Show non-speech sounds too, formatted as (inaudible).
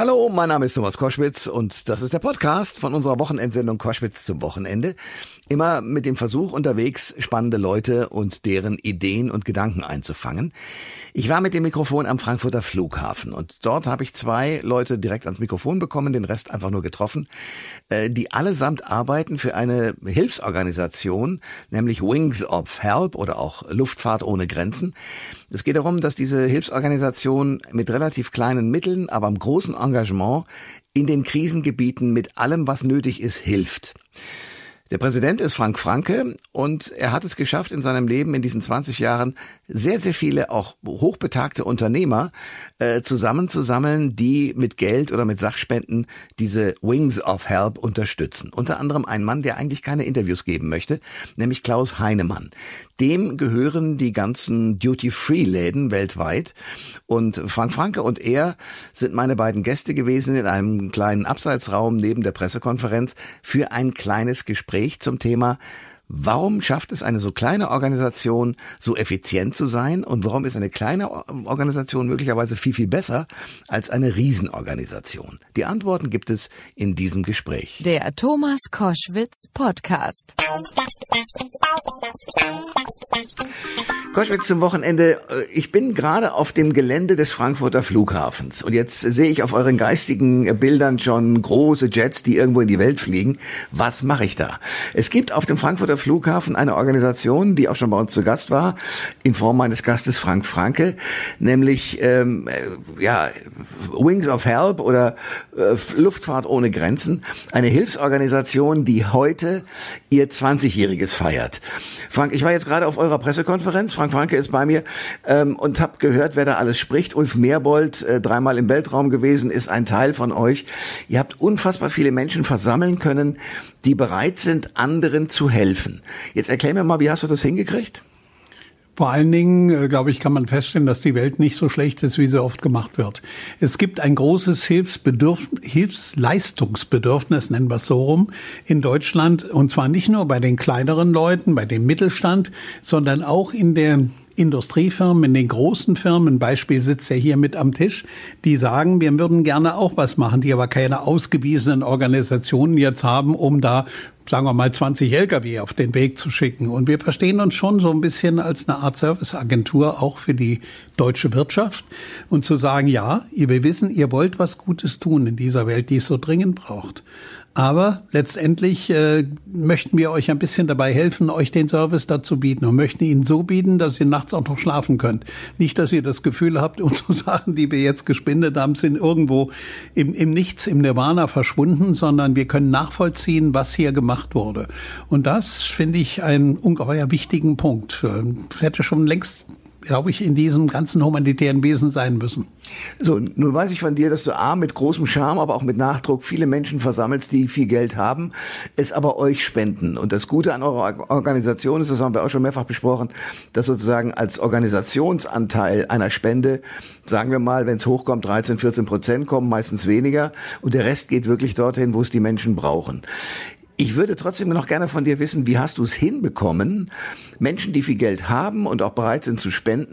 Hallo, mein Name ist Thomas Koschwitz und das ist der Podcast von unserer Wochenendsendung Koschwitz zum Wochenende. Immer mit dem Versuch unterwegs, spannende Leute und deren Ideen und Gedanken einzufangen. Ich war mit dem Mikrofon am Frankfurter Flughafen und dort habe ich zwei Leute direkt ans Mikrofon bekommen, den Rest einfach nur getroffen, äh, die allesamt arbeiten für eine Hilfsorganisation, nämlich Wings of Help oder auch Luftfahrt ohne Grenzen. Es geht darum, dass diese Hilfsorganisation mit relativ kleinen Mitteln, aber im großen Engagement in den Krisengebieten mit allem, was nötig ist, hilft. Der Präsident ist Frank Franke und er hat es geschafft, in seinem Leben in diesen 20 Jahren sehr, sehr viele auch hochbetagte Unternehmer äh, zusammenzusammeln, die mit Geld oder mit Sachspenden diese Wings of Help unterstützen. Unter anderem ein Mann, der eigentlich keine Interviews geben möchte, nämlich Klaus Heinemann. Dem gehören die ganzen Duty-Free-Läden weltweit und Frank Franke und er sind meine beiden Gäste gewesen in einem kleinen Abseitsraum neben der Pressekonferenz für ein kleines Gespräch Gespräch zum Thema Warum schafft es eine so kleine Organisation, so effizient zu sein? Und warum ist eine kleine Organisation möglicherweise viel, viel besser als eine Riesenorganisation? Die Antworten gibt es in diesem Gespräch. Der Thomas Koschwitz Podcast. Koschwitz zum Wochenende. Ich bin gerade auf dem Gelände des Frankfurter Flughafens und jetzt sehe ich auf euren geistigen Bildern schon große Jets, die irgendwo in die Welt fliegen. Was mache ich da? Es gibt auf dem Frankfurter Flughafen eine Organisation, die auch schon bei uns zu Gast war, in Form meines Gastes Frank Franke, nämlich ähm, äh, ja Wings of Help oder äh, Luftfahrt ohne Grenzen, eine Hilfsorganisation, die heute ihr 20-jähriges feiert. Frank, ich war jetzt gerade auf eurer Pressekonferenz. Frank Franke ist bei mir ähm, und habe gehört, wer da alles spricht. Ulf Meerbold, äh, dreimal im Weltraum gewesen, ist ein Teil von euch. Ihr habt unfassbar viele Menschen versammeln können, die bereit sind, anderen zu helfen. Jetzt erklär mir mal, wie hast du das hingekriegt? Vor allen Dingen, äh, glaube ich, kann man feststellen, dass die Welt nicht so schlecht ist, wie sie oft gemacht wird. Es gibt ein großes Hilfsbedürf Hilfsleistungsbedürfnis, nennen wir es so rum, in Deutschland. Und zwar nicht nur bei den kleineren Leuten, bei dem Mittelstand, sondern auch in der Industriefirmen, in den großen Firmen, Beispiel sitzt er hier mit am Tisch, die sagen, wir würden gerne auch was machen, die aber keine ausgewiesenen Organisationen jetzt haben, um da sagen wir mal 20 Lkw auf den Weg zu schicken. Und wir verstehen uns schon so ein bisschen als eine Art Serviceagentur auch für die deutsche Wirtschaft und zu sagen, ja, wir wissen, ihr wollt was Gutes tun in dieser Welt, die es so dringend braucht. Aber letztendlich äh, möchten wir euch ein bisschen dabei helfen, euch den Service dazu bieten und möchten ihn so bieten, dass ihr nachts auch noch schlafen könnt. Nicht, dass ihr das Gefühl habt, (laughs) unsere Sachen, die wir jetzt gespendet haben, sind irgendwo im, im Nichts, im Nirvana verschwunden, sondern wir können nachvollziehen, was hier gemacht wurde. Und das finde ich einen ungeheuer wichtigen Punkt. Ich hätte schon längst glaube ich, in diesem ganzen humanitären Wesen sein müssen. So, nun weiß ich von dir, dass du A, mit großem Charme, aber auch mit Nachdruck viele Menschen versammelst, die viel Geld haben, es aber euch spenden. Und das Gute an eurer Organisation ist, das haben wir auch schon mehrfach besprochen, dass sozusagen als Organisationsanteil einer Spende, sagen wir mal, wenn es hochkommt, 13, 14 Prozent kommen, meistens weniger. Und der Rest geht wirklich dorthin, wo es die Menschen brauchen. Ich würde trotzdem noch gerne von dir wissen, wie hast du es hinbekommen, Menschen, die viel Geld haben und auch bereit sind zu spenden,